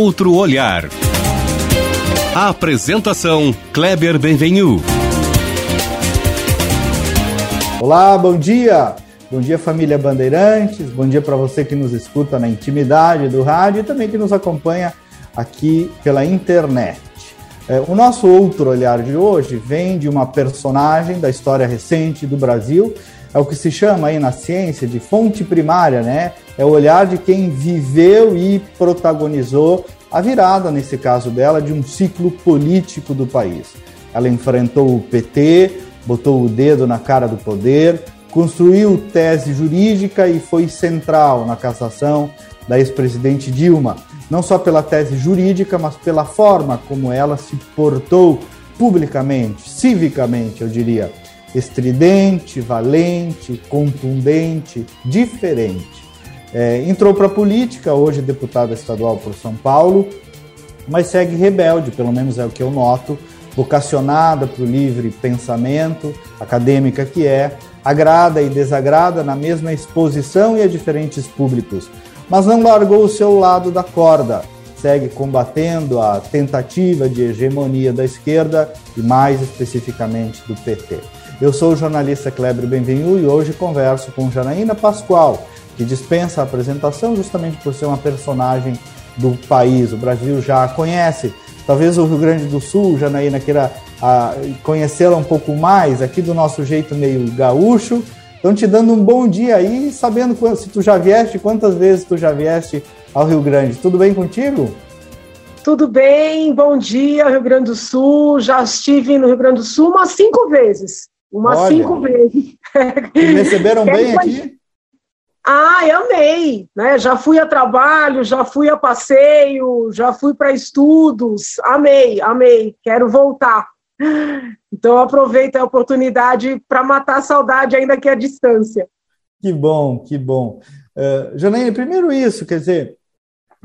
Outro Olhar. A apresentação Kleber Benvenu. Olá, bom dia. Bom dia, família Bandeirantes. Bom dia para você que nos escuta na intimidade do rádio e também que nos acompanha aqui pela internet. É, o nosso outro olhar de hoje vem de uma personagem da história recente do Brasil, é o que se chama aí na ciência de fonte primária, né? É o olhar de quem viveu e protagonizou a virada, nesse caso dela, de um ciclo político do país. Ela enfrentou o PT, botou o dedo na cara do poder, construiu tese jurídica e foi central na cassação da ex-presidente Dilma não só pela tese jurídica, mas pela forma como ela se portou publicamente, civicamente, eu diria, estridente, valente, contundente, diferente. É, entrou para a política, hoje deputada estadual por São Paulo, mas segue rebelde, pelo menos é o que eu noto, vocacionada para o livre pensamento, acadêmica que é, agrada e desagrada na mesma exposição e a diferentes públicos mas não largou o seu lado da corda. Segue combatendo a tentativa de hegemonia da esquerda e, mais especificamente, do PT. Eu sou o jornalista Kleber Benvenu e hoje converso com Janaína Pascoal, que dispensa a apresentação justamente por ser uma personagem do país. O Brasil já a conhece. Talvez o Rio Grande do Sul, Janaína, queira ah, conhecê-la um pouco mais, aqui do nosso jeito meio gaúcho, Estão te dando um bom dia aí, sabendo se tu já vieste, quantas vezes tu já vieste ao Rio Grande. Tudo bem contigo? Tudo bem, bom dia, Rio Grande do Sul. Já estive no Rio Grande do Sul umas cinco vezes. Umas Olha. cinco vezes. Me receberam bem aqui? Ah, amei, né? Já fui a trabalho, já fui a passeio, já fui para estudos. Amei, amei. Quero voltar. Então aproveita a oportunidade para matar a saudade, ainda que a distância. Que bom, que bom. Uh, Janaína, primeiro isso, quer dizer,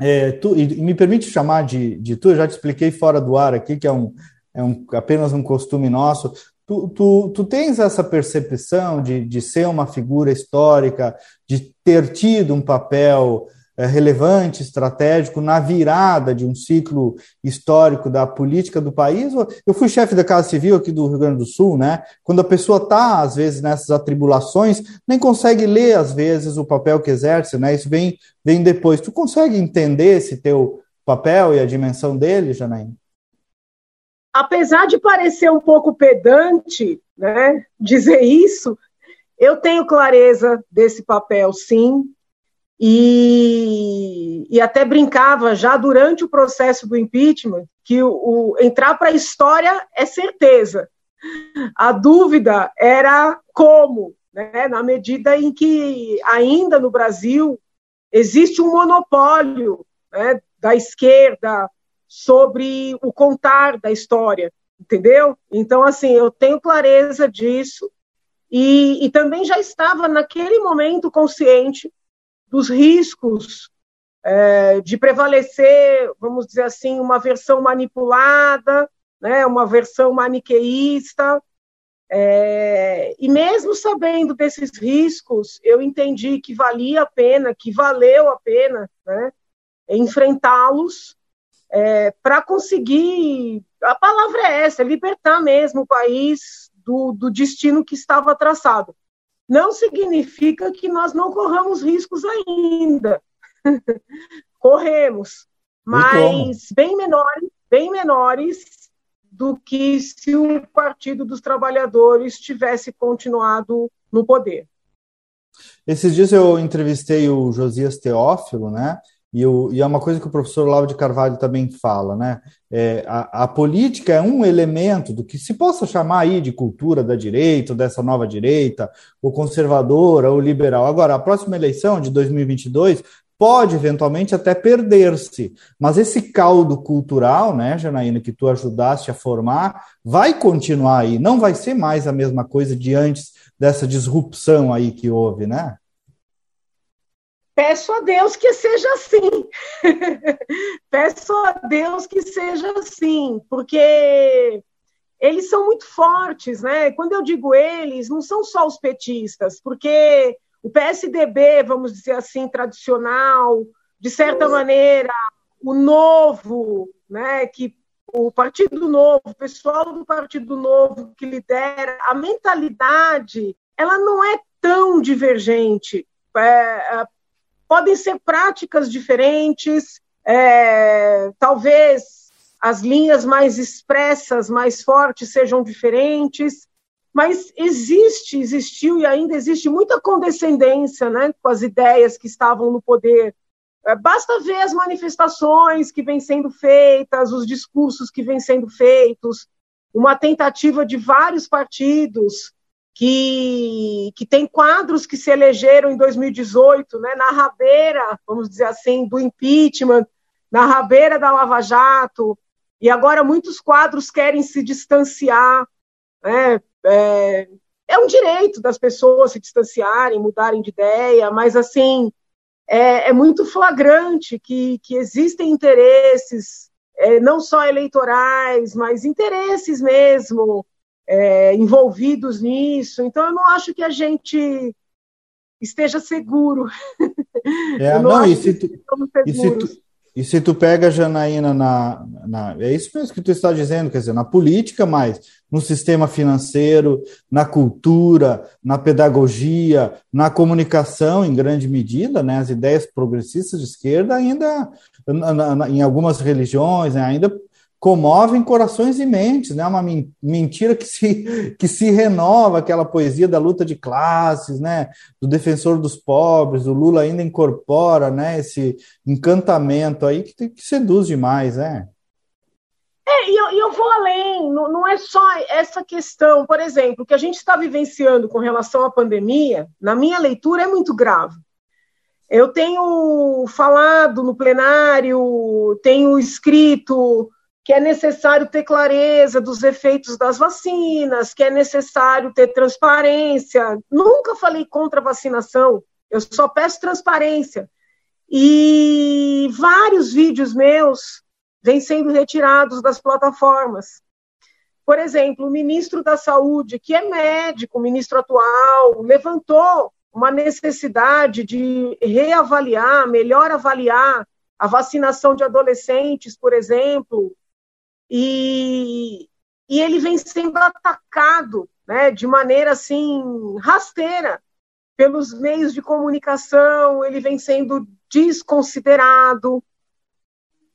é, tu, e me permite chamar de, de tu, eu já te expliquei fora do ar aqui, que é, um, é um, apenas um costume nosso. Tu, tu, tu tens essa percepção de, de ser uma figura histórica, de ter tido um papel é, relevante, estratégico na virada de um ciclo histórico da política do país. Eu fui chefe da Casa Civil aqui do Rio Grande do Sul, né? Quando a pessoa está, às vezes, nessas atribulações, nem consegue ler, às vezes, o papel que exerce, né? Isso vem, vem depois. Tu consegue entender esse teu papel e a dimensão dele, Janaína? Apesar de parecer um pouco pedante, né, dizer isso, eu tenho clareza desse papel, sim. E, e até brincava já durante o processo do impeachment que o, o entrar para a história é certeza. A dúvida era como, né, na medida em que ainda no Brasil existe um monopólio né, da esquerda sobre o contar da história, entendeu? Então, assim, eu tenho clareza disso e, e também já estava naquele momento consciente dos riscos é, de prevalecer, vamos dizer assim, uma versão manipulada, né, uma versão maniqueísta. É, e mesmo sabendo desses riscos, eu entendi que valia a pena, que valeu a pena né, enfrentá-los é, para conseguir. A palavra é essa, libertar mesmo o país do, do destino que estava traçado não significa que nós não corramos riscos ainda. Corremos, mas bem menores, bem menores do que se o Partido dos Trabalhadores tivesse continuado no poder. Esses dias eu entrevistei o Josias Teófilo, né? E, o, e, é uma coisa que o professor Lauro de Carvalho também fala, né? É, a, a, política é um elemento do que se possa chamar aí de cultura da direita, dessa nova direita, ou conservadora, ou liberal. Agora, a próxima eleição de 2022 pode eventualmente até perder-se, mas esse caldo cultural, né, Janaína, que tu ajudaste a formar, vai continuar aí, não vai ser mais a mesma coisa de antes dessa disrupção aí que houve, né? Peço a Deus que seja assim. Peço a Deus que seja assim, porque eles são muito fortes, né? Quando eu digo eles, não são só os petistas, porque o PSDB, vamos dizer assim, tradicional, de certa maneira, o novo, né, que o Partido Novo, o pessoal do Partido Novo que lidera, a mentalidade, ela não é tão divergente. É, podem ser práticas diferentes, é, talvez as linhas mais expressas, mais fortes sejam diferentes, mas existe, existiu e ainda existe muita condescendência né, com as ideias que estavam no poder. É, basta ver as manifestações que vêm sendo feitas, os discursos que vêm sendo feitos, uma tentativa de vários partidos que, que tem quadros que se elegeram em 2018, né, na rabeira, vamos dizer assim, do impeachment, na rabeira da Lava Jato, e agora muitos quadros querem se distanciar. Né, é, é um direito das pessoas se distanciarem, mudarem de ideia, mas assim é, é muito flagrante que, que existem interesses, é, não só eleitorais, mas interesses mesmo é, envolvidos nisso. Então, eu não acho que a gente esteja seguro. É, não, não e, se tu, e, se tu, e se tu pega, Janaína, na, na, é isso mesmo que tu está dizendo, quer dizer, na política, mas no sistema financeiro, na cultura, na pedagogia, na comunicação, em grande medida, né, as ideias progressistas de esquerda ainda, na, na, em algumas religiões, né, ainda comovem corações e mentes, né? Uma mentira que se, que se renova, aquela poesia da luta de classes, né? Do defensor dos pobres, o Lula ainda incorpora, né? Esse encantamento aí que, que seduz demais, né? É, e eu, eu vou além, não, não é só essa questão, por exemplo, que a gente está vivenciando com relação à pandemia, na minha leitura é muito grave. Eu tenho falado no plenário, tenho escrito que é necessário ter clareza dos efeitos das vacinas, que é necessário ter transparência. Nunca falei contra a vacinação, eu só peço transparência. E vários vídeos meus vêm sendo retirados das plataformas. Por exemplo, o ministro da Saúde, que é médico, o ministro atual, levantou uma necessidade de reavaliar, melhor avaliar a vacinação de adolescentes, por exemplo, e, e ele vem sendo atacado né, de maneira assim rasteira pelos meios de comunicação, ele vem sendo desconsiderado,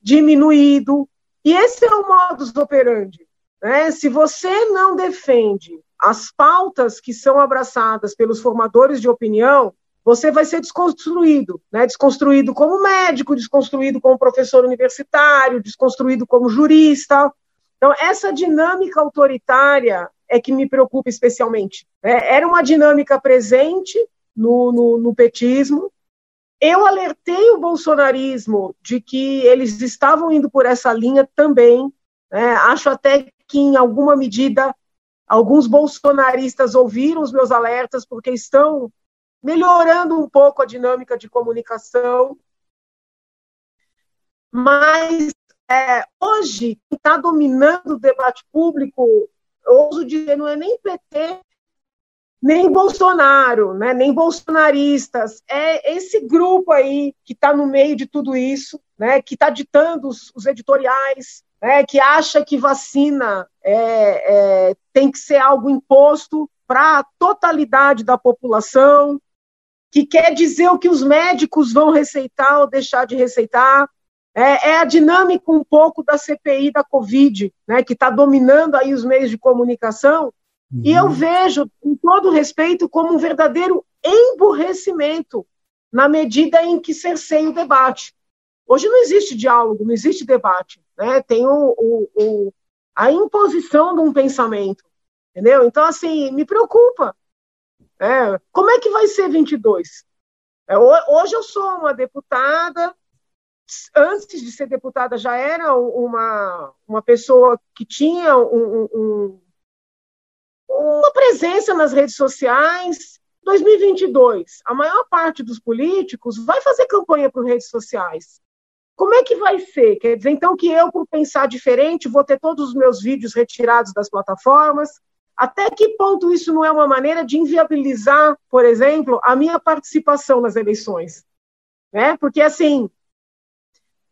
diminuído. E esse é o modus operandi. Né? Se você não defende as pautas que são abraçadas pelos formadores de opinião, você vai ser desconstruído, né? desconstruído como médico, desconstruído como professor universitário, desconstruído como jurista. Então, essa dinâmica autoritária é que me preocupa especialmente. É, era uma dinâmica presente no, no, no petismo. Eu alertei o bolsonarismo de que eles estavam indo por essa linha também. Né? Acho até que, em alguma medida, alguns bolsonaristas ouviram os meus alertas, porque estão melhorando um pouco a dinâmica de comunicação. Mas é, hoje, quem está dominando o debate público, ouso dizer, não é nem PT, nem Bolsonaro, né, nem bolsonaristas, é esse grupo aí que está no meio de tudo isso, né, que está ditando os, os editoriais, né, que acha que vacina é, é, tem que ser algo imposto para a totalidade da população, que quer dizer o que os médicos vão receitar ou deixar de receitar. É, é a dinâmica um pouco da CPI da Covid, né, que está dominando aí os meios de comunicação, uhum. e eu vejo, com todo respeito, como um verdadeiro emburrecimento na medida em que cerceia o debate. Hoje não existe diálogo, não existe debate, né? tem o, o, o, a imposição de um pensamento, entendeu? Então, assim, me preocupa, é, como é que vai ser 22? É, hoje eu sou uma deputada, antes de ser deputada já era uma, uma pessoa que tinha um, um, uma presença nas redes sociais. 2022, a maior parte dos políticos vai fazer campanha por redes sociais. Como é que vai ser? Quer dizer, então, que eu, por pensar diferente, vou ter todos os meus vídeos retirados das plataformas, até que ponto isso não é uma maneira de inviabilizar, por exemplo, a minha participação nas eleições? Né? Porque, assim,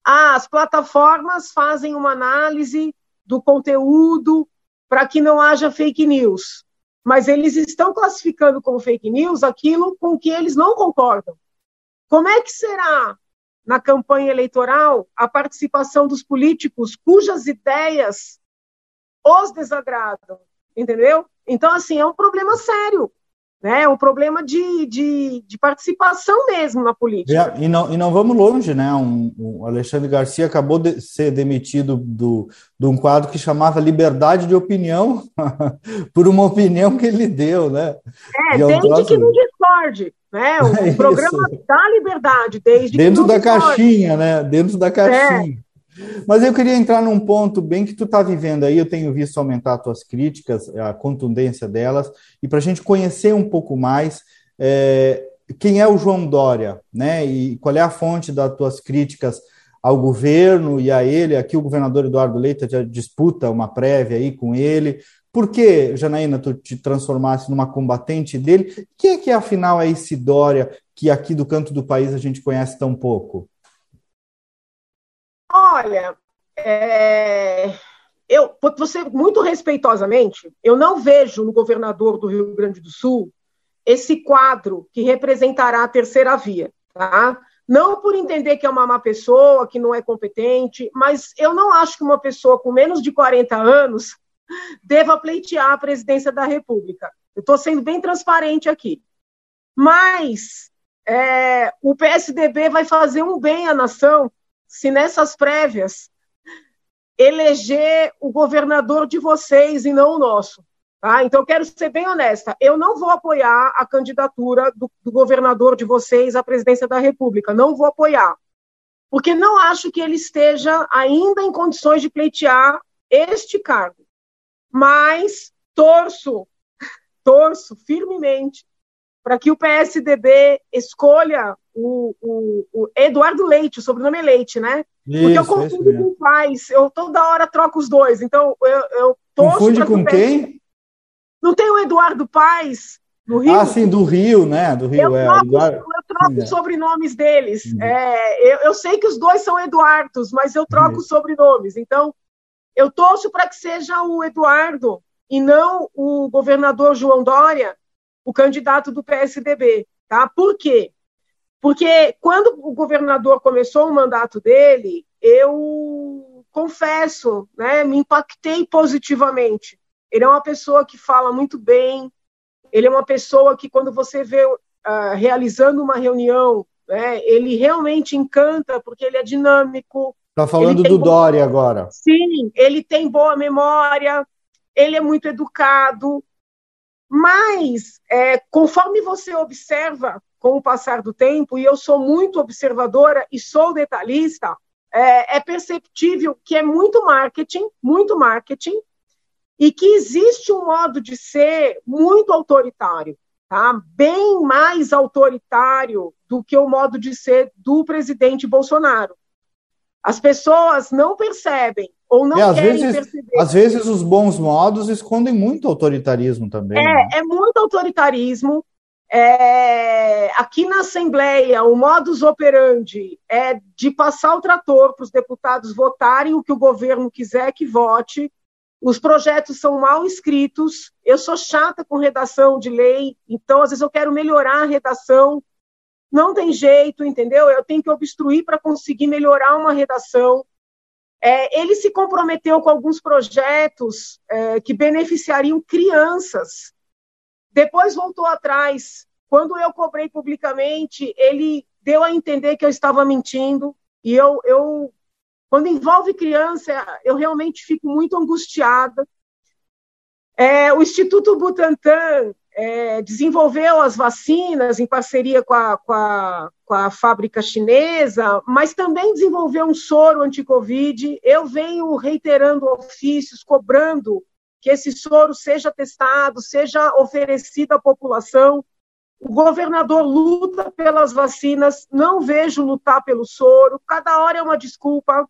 Ah, as plataformas fazem uma análise do conteúdo para que não haja fake news. Mas eles estão classificando como fake news aquilo com que eles não concordam. Como é que será na campanha eleitoral a participação dos políticos cujas ideias os desagradam? Entendeu? Então, assim, é um problema sério né? É um problema de, de, de participação mesmo na política. E, e, não, e não vamos longe, né? Um, o Alexandre Garcia acabou de ser demitido do, de um quadro que chamava Liberdade de Opinião, por uma opinião que ele deu, né? É, desde que não discorde. Né? O é programa dá liberdade, desde Dentro da discorde. caixinha, né? Dentro da caixinha. É. Mas eu queria entrar num ponto bem que tu está vivendo aí, eu tenho visto aumentar as tuas críticas, a contundência delas, e para a gente conhecer um pouco mais é, quem é o João Dória, né? E qual é a fonte das tuas críticas ao governo e a ele. Aqui o governador Eduardo Leite já disputa uma prévia aí com ele. Por que, Janaína, tu te transformasse numa combatente dele? Quem é que afinal é esse Dória que aqui do canto do país a gente conhece tão pouco? Olha, é, eu, você muito respeitosamente, eu não vejo no governador do Rio Grande do Sul esse quadro que representará a terceira via, tá? Não por entender que é uma má pessoa, que não é competente, mas eu não acho que uma pessoa com menos de 40 anos deva pleitear a presidência da República. Eu estou sendo bem transparente aqui. Mas é, o PSDB vai fazer um bem à nação se nessas prévias eleger o governador de vocês e não o nosso. Tá? Então, eu quero ser bem honesta. Eu não vou apoiar a candidatura do, do, governador de vocês à presidência da República. Não vou apoiar. Porque não acho que ele esteja ainda em condições de pleitear este cargo. Mas torço, torço firmemente para que o PSDB escolha o, o, o, Eduardo Leite, o sobrenome é Leite, né? Isso, Porque eu confundo com pais, eu toda hora troco os dois, então eu, eu Confunde com quem? Não tem o Eduardo Paz no Rio? Ah, sim, do Rio, né? Do Rio, eu é. Troco, Eduardo... Eu troco os é. sobrenomes deles. Uhum. É, eu, eu, sei que os dois são Eduardos, mas eu troco uhum. os sobrenomes. Então, eu torço para que seja o Eduardo e não o governador João Dória, o candidato do PSDB. Tá? Por quê? Porque quando o governador começou o mandato dele, eu confesso, né, me impactei positivamente. Ele é uma pessoa que fala muito bem, ele é uma pessoa que, quando você vê uh, realizando uma reunião, né, ele realmente encanta, porque ele é dinâmico. Está falando do Dória agora. Sim, ele tem boa memória, ele é muito educado, mas é, conforme você observa com o passar do tempo, e eu sou muito observadora e sou detalhista, é, é perceptível que é muito marketing, muito marketing, e que existe um modo de ser muito autoritário, tá? bem mais autoritário do que o modo de ser do presidente Bolsonaro. As pessoas não percebem ou não é, querem vezes, perceber. Às vezes os bons modos escondem muito autoritarismo também. É, né? é muito autoritarismo, é, aqui na Assembleia, o modus operandi é de passar o trator para os deputados votarem o que o governo quiser que vote. Os projetos são mal escritos. Eu sou chata com redação de lei, então às vezes eu quero melhorar a redação. Não tem jeito, entendeu? Eu tenho que obstruir para conseguir melhorar uma redação. É, ele se comprometeu com alguns projetos é, que beneficiariam crianças depois voltou atrás. Quando eu cobrei publicamente, ele deu a entender que eu estava mentindo. E eu, eu quando envolve criança, eu realmente fico muito angustiada. É, o Instituto Butantan é, desenvolveu as vacinas em parceria com a, com, a, com a fábrica chinesa, mas também desenvolveu um soro anti-Covid. Eu venho reiterando ofícios, cobrando que esse soro seja testado, seja oferecido à população. O governador luta pelas vacinas, não vejo lutar pelo soro, cada hora é uma desculpa.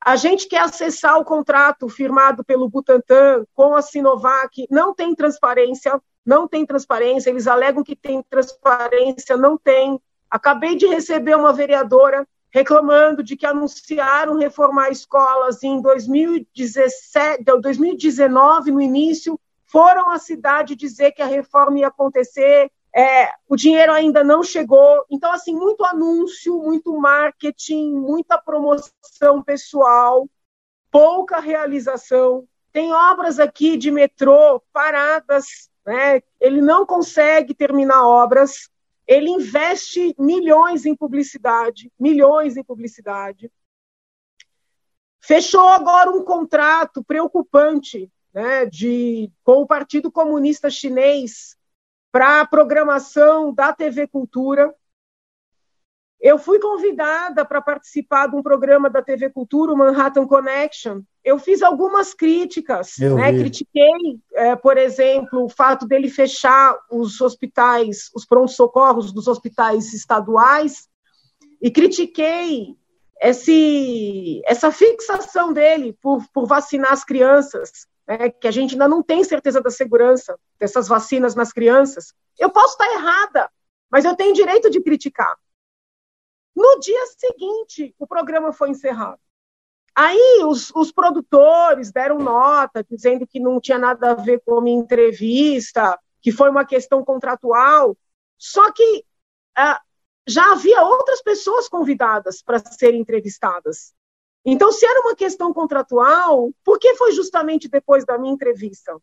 A gente quer acessar o contrato firmado pelo Butantan com a Sinovac, não tem transparência, não tem transparência, eles alegam que tem transparência, não tem. Acabei de receber uma vereadora reclamando de que anunciaram reformar escolas em 2017, 2019, no início, foram à cidade dizer que a reforma ia acontecer, é, o dinheiro ainda não chegou. Então, assim, muito anúncio, muito marketing, muita promoção pessoal, pouca realização. Tem obras aqui de metrô paradas, né? ele não consegue terminar obras, ele investe milhões em publicidade, milhões em publicidade. Fechou agora um contrato preocupante né, de, com o Partido Comunista Chinês para a programação da TV Cultura. Eu fui convidada para participar de um programa da TV Cultura, o Manhattan Connection. Eu fiz algumas críticas, né? critiquei, é, por exemplo, o fato dele fechar os hospitais, os prontos-socorros dos hospitais estaduais, e critiquei esse, essa fixação dele por, por vacinar as crianças é, que a gente ainda não tem certeza da segurança dessas vacinas nas crianças. Eu posso estar errada, mas eu tenho direito de criticar. No dia seguinte, o programa foi encerrado. Aí os, os, produtores deram nota, dizendo que não tinha nada a ver com a minha entrevista, que foi uma questão contratual. Só que ah, já havia outras pessoas convidadas para serem entrevistadas. Então, se era uma questão contratual, por que foi justamente depois da minha entrevista?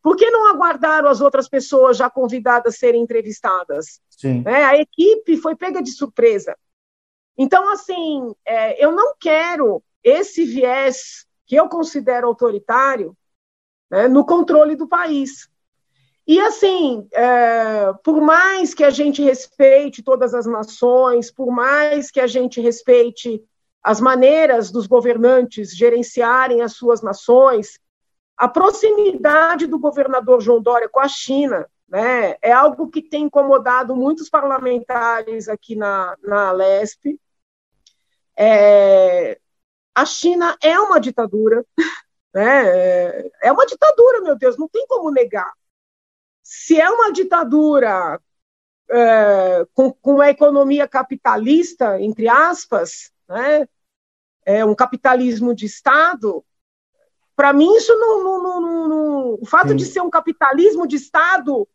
Por que não aguardaram as outras pessoas já convidadas a serem entrevistadas? É, a equipe foi pega de surpresa. Então, assim, é, eu não quero esse viés que eu considero autoritário né, no controle do país. E, assim, é, por mais que a gente respeite todas as nações, por mais que a gente respeite as maneiras dos governantes gerenciarem as suas nações, a proximidade do governador João Dória com a China né, é algo que tem incomodado muitos parlamentares aqui na, na Lesp. É, a China é uma ditadura, né, é uma ditadura, meu Deus, não tem como negar. Se é uma ditadura é, com, com a economia capitalista, entre aspas, né, é, um capitalismo de Estado, para mim isso não, não, não, não, o fato Sim. de ser um capitalismo de Estado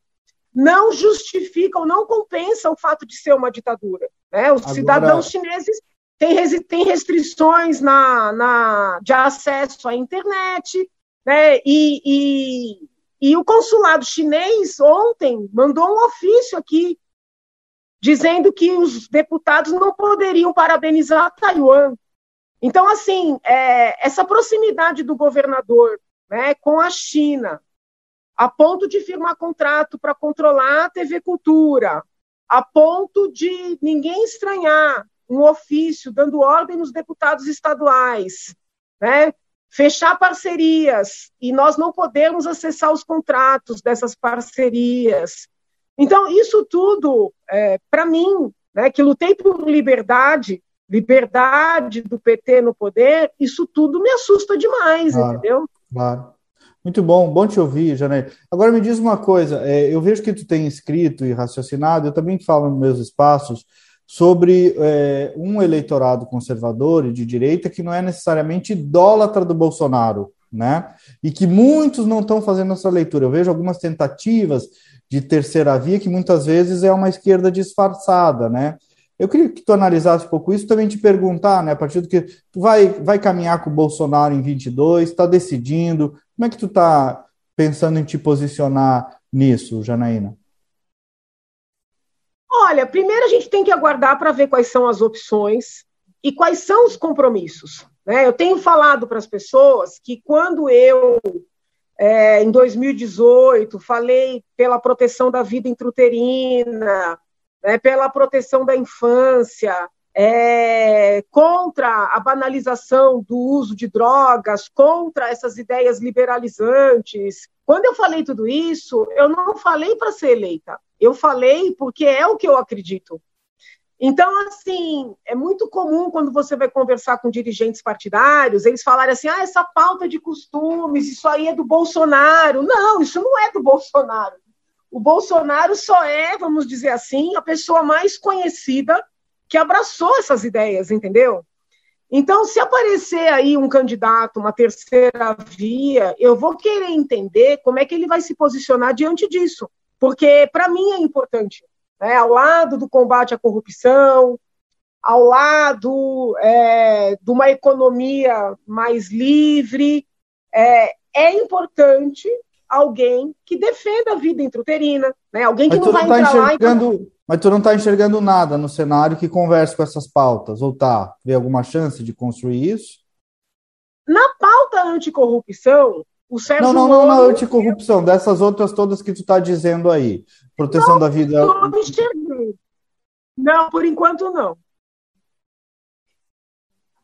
não justifica ou não compensa o fato de ser uma ditadura. Né? Os Agora... cidadãos chineses têm, têm restrições na, na, de acesso à internet, né? e, e, e o consulado chinês ontem mandou um ofício aqui dizendo que os deputados não poderiam parabenizar Taiwan então, assim, é, essa proximidade do governador né, com a China, a ponto de firmar contrato para controlar a TV Cultura, a ponto de ninguém estranhar um ofício dando ordem nos deputados estaduais, né, fechar parcerias e nós não podemos acessar os contratos dessas parcerias. Então, isso tudo, é, para mim, né, que lutei por liberdade, liberdade do PT no poder, isso tudo me assusta demais, claro, entendeu? Claro. Muito bom, bom te ouvir, Janete. Agora me diz uma coisa, é, eu vejo que tu tem escrito e raciocinado, eu também falo nos meus espaços, sobre é, um eleitorado conservador e de direita que não é necessariamente idólatra do Bolsonaro, né? E que muitos não estão fazendo essa leitura. Eu vejo algumas tentativas de terceira via que muitas vezes é uma esquerda disfarçada, né? Eu queria que tu analisasse um pouco isso, também te perguntar, né, a partir do que tu vai, vai caminhar com o Bolsonaro em 22, está decidindo, como é que tu está pensando em te posicionar nisso, Janaína? Olha, primeiro a gente tem que aguardar para ver quais são as opções e quais são os compromissos. Né? Eu tenho falado para as pessoas que quando eu, é, em 2018, falei pela proteção da vida intrauterina, né, pela proteção da infância, é, contra a banalização do uso de drogas, contra essas ideias liberalizantes. Quando eu falei tudo isso, eu não falei para ser eleita, eu falei porque é o que eu acredito. Então, assim, é muito comum quando você vai conversar com dirigentes partidários, eles falarem assim: ah, essa pauta de costumes, isso aí é do Bolsonaro. Não, isso não é do Bolsonaro o Bolsonaro só é, vamos dizer assim, a pessoa mais conhecida que abraçou essas ideias, entendeu? Então, se aparecer aí um candidato, uma terceira via, eu vou querer entender como é que ele vai se posicionar diante disso, porque para mim é importante, né? ao lado do combate à corrupção, ao lado é, de uma economia mais livre, é, é importante alguém que defenda a vida intrauterina, né? alguém que Mas não vai tá entrar lá e... Mas tu não está enxergando nada no cenário que converse com essas pautas, ou tá? Vê alguma chance de construir isso? Na pauta anticorrupção, o Sérgio Não, não, não, não, anticorrupção, dessas outras todas que tu está dizendo aí. Proteção não, da vida. Não. Não, por enquanto não.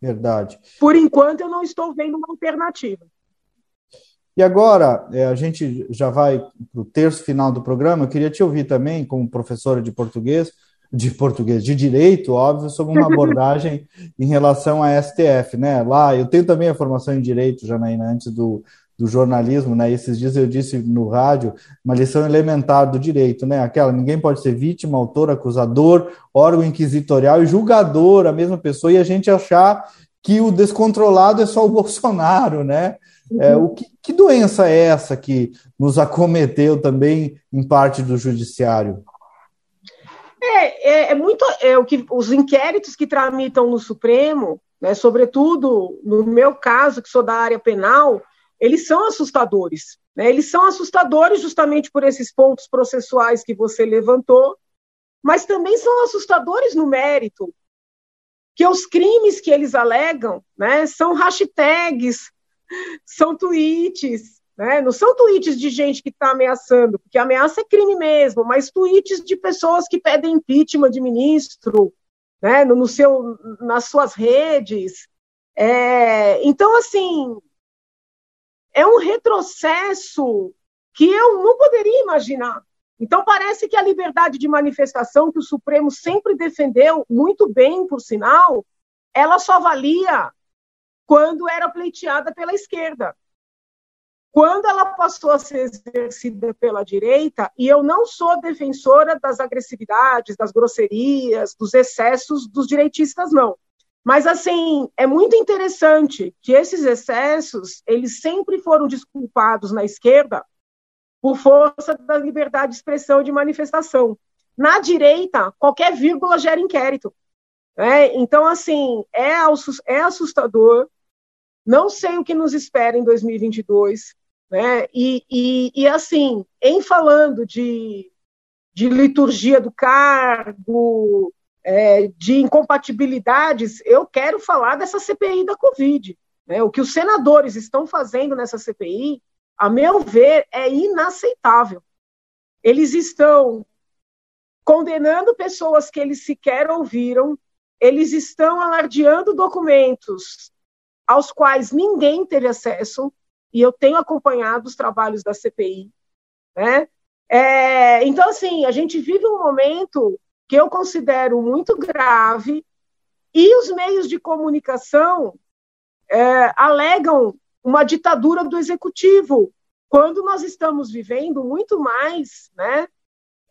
Verdade. Por enquanto eu não estou vendo uma alternativa. E agora, é, a gente já vai para o terço final do programa. Eu queria te ouvir também, como professora de português, de português, de direito, óbvio, sobre uma abordagem em relação à STF, né? Lá, eu tenho também a formação em direito, Janaína, antes do, do jornalismo, né? Esses dias eu disse no rádio uma lição elementar do direito, né? Aquela, ninguém pode ser vítima, autor, acusador, órgão inquisitorial e julgador, a mesma pessoa, e a gente achar que o descontrolado é só o Bolsonaro, né? É, o que, que doença é essa que nos acometeu também em parte do judiciário? É, é, é, muito é, o que os inquéritos que tramitam no Supremo, né, sobretudo no meu caso, que sou da área penal, eles são assustadores. Né? Eles são assustadores justamente por esses pontos processuais que você levantou, mas também são assustadores no mérito, que os crimes que eles alegam né, são hashtags são tweets, né? Não são tweets de gente que está ameaçando, porque ameaça é crime mesmo, mas tweets de pessoas que pedem impeachment de ministro, né? No, no seu, nas suas redes. É, então, assim, é um retrocesso que eu não poderia imaginar. Então, parece que a liberdade de manifestação, que o Supremo sempre defendeu, muito bem, por sinal, ela só valia quando era pleiteada pela esquerda. Quando ela passou a ser exercida pela direita, e eu não sou defensora das agressividades, das grosserias, dos excessos dos direitistas, não. Mas, assim, é muito interessante que esses excessos, eles sempre foram desculpados na esquerda por força da liberdade de expressão e de manifestação. Na direita, qualquer vírgula gera inquérito. Né? Então, assim, é, é assustador não sei o que nos espera em 2022, né? E, e, e assim, em falando de, de liturgia do cargo, é, de incompatibilidades, eu quero falar dessa CPI da Covid. Né? O que os senadores estão fazendo nessa CPI, a meu ver, é inaceitável. Eles estão condenando pessoas que eles sequer ouviram, eles estão alardeando documentos aos quais ninguém teve acesso, e eu tenho acompanhado os trabalhos da CPI. Né? É, então, assim, a gente vive um momento que eu considero muito grave, e os meios de comunicação é, alegam uma ditadura do executivo, quando nós estamos vivendo muito mais né,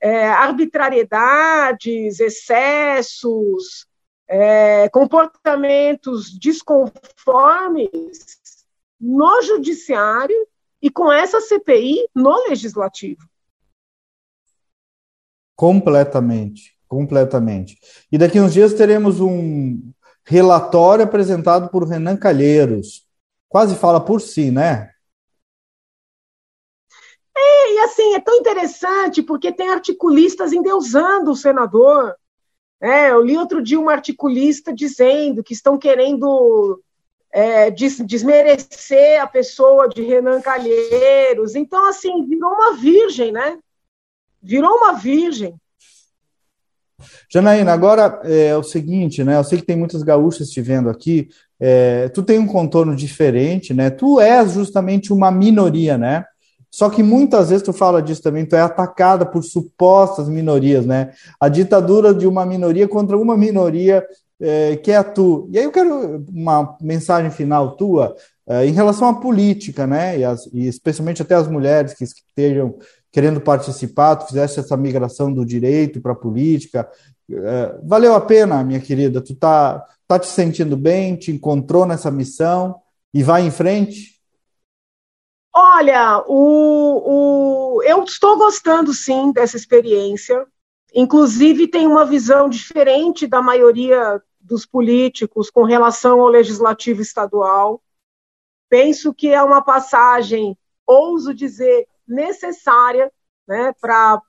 é, arbitrariedades, excessos, é, comportamentos desconformes no judiciário e com essa CPI no legislativo. Completamente, completamente. E daqui uns dias teremos um relatório apresentado por Renan Calheiros. Quase fala por si, né? É, e assim, é tão interessante porque tem articulistas endeusando o senador, é, eu li outro dia um articulista dizendo que estão querendo é, des desmerecer a pessoa de Renan Calheiros. Então, assim, virou uma virgem, né? Virou uma virgem. Janaína, agora é o seguinte, né? Eu sei que tem muitas gaúchas te vendo aqui. É, tu tem um contorno diferente, né? Tu és justamente uma minoria, né? Só que muitas vezes tu fala disso também, tu é atacada por supostas minorias, né? A ditadura de uma minoria contra uma minoria é, que é a tu. E aí eu quero uma mensagem final tua é, em relação à política, né? E, as, e, especialmente até as mulheres que estejam, querendo participar, tu fizeste essa migração do direito para a política. É, valeu a pena, minha querida? Tu tá, tá te sentindo bem? Te encontrou nessa missão e vai em frente? Olha, o, o, eu estou gostando sim dessa experiência. Inclusive, tem uma visão diferente da maioria dos políticos com relação ao legislativo estadual. Penso que é uma passagem, ouso dizer, necessária né, para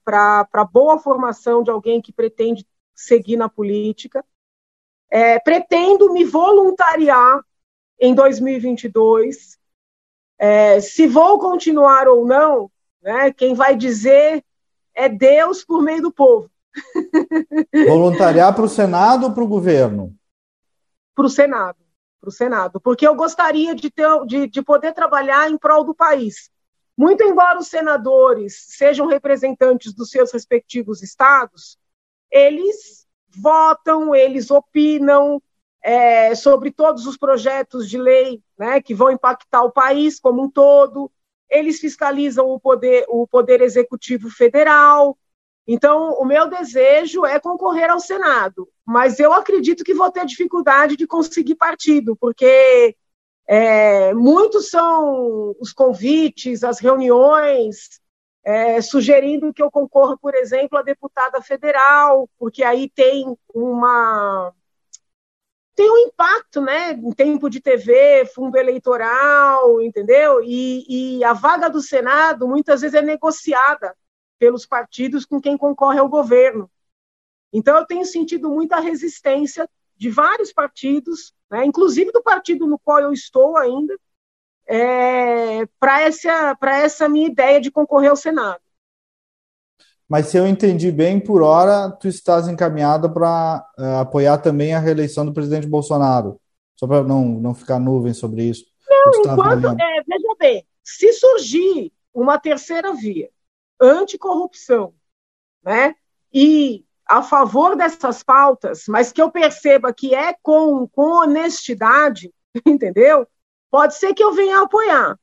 a boa formação de alguém que pretende seguir na política. É, pretendo me voluntariar em 2022. É, se vou continuar ou não, né, quem vai dizer é Deus por meio do povo. Voluntariar para o Senado ou para o governo? Para o Senado, para o Senado, porque eu gostaria de, ter, de, de poder trabalhar em prol do país. Muito embora os senadores sejam representantes dos seus respectivos estados, eles votam, eles opinam, é, sobre todos os projetos de lei né, que vão impactar o país como um todo. Eles fiscalizam o poder, o poder executivo federal. Então, o meu desejo é concorrer ao Senado, mas eu acredito que vou ter dificuldade de conseguir partido, porque é, muitos são os convites, as reuniões, é, sugerindo que eu concorra, por exemplo, a deputada federal, porque aí tem uma tem um impacto, né, em tempo de TV, fundo eleitoral, entendeu? E, e, a vaga do Senado muitas vezes é negociada pelos partidos com quem concorre ao governo. Então eu tenho sentido muita resistência de vários partidos, né, inclusive do partido no qual eu estou ainda, é, para essa, essa minha ideia de concorrer ao Senado. Mas se eu entendi bem, por hora, tu estás encaminhada para uh, eh, apoiar também a reeleição do presidente Bolsonaro. Só para não, não ficar nuvem sobre isso. Não, enquanto, é, veja bem, se surgir uma terceira via, anticorrupção, né, e a favor dessas pautas, mas que eu perceba que é com, com honestidade, entendeu? Pode ser que eu venha apoiar.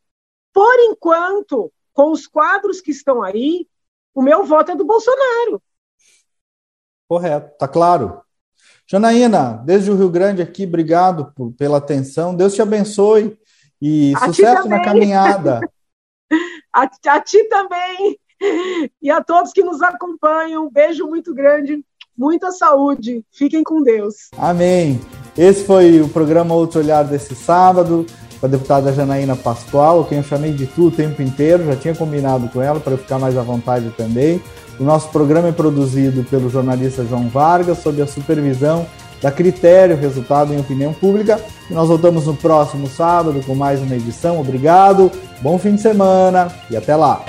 Por enquanto, com os quadros que estão aí, o meu voto é do Bolsonaro. Correto, tá claro. Janaína, desde o Rio Grande aqui, obrigado por, pela atenção. Deus te abençoe e a sucesso na caminhada. a, a ti também. E a todos que nos acompanham, um beijo muito grande, muita saúde. Fiquem com Deus. Amém. Esse foi o programa Outro Olhar desse sábado com a deputada Janaína Pascoal, quem eu chamei de tu o tempo inteiro, já tinha combinado com ela para ficar mais à vontade também. O nosso programa é produzido pelo jornalista João Vargas, sob a supervisão da Critério, resultado em opinião pública. E nós voltamos no próximo sábado com mais uma edição. Obrigado, bom fim de semana e até lá.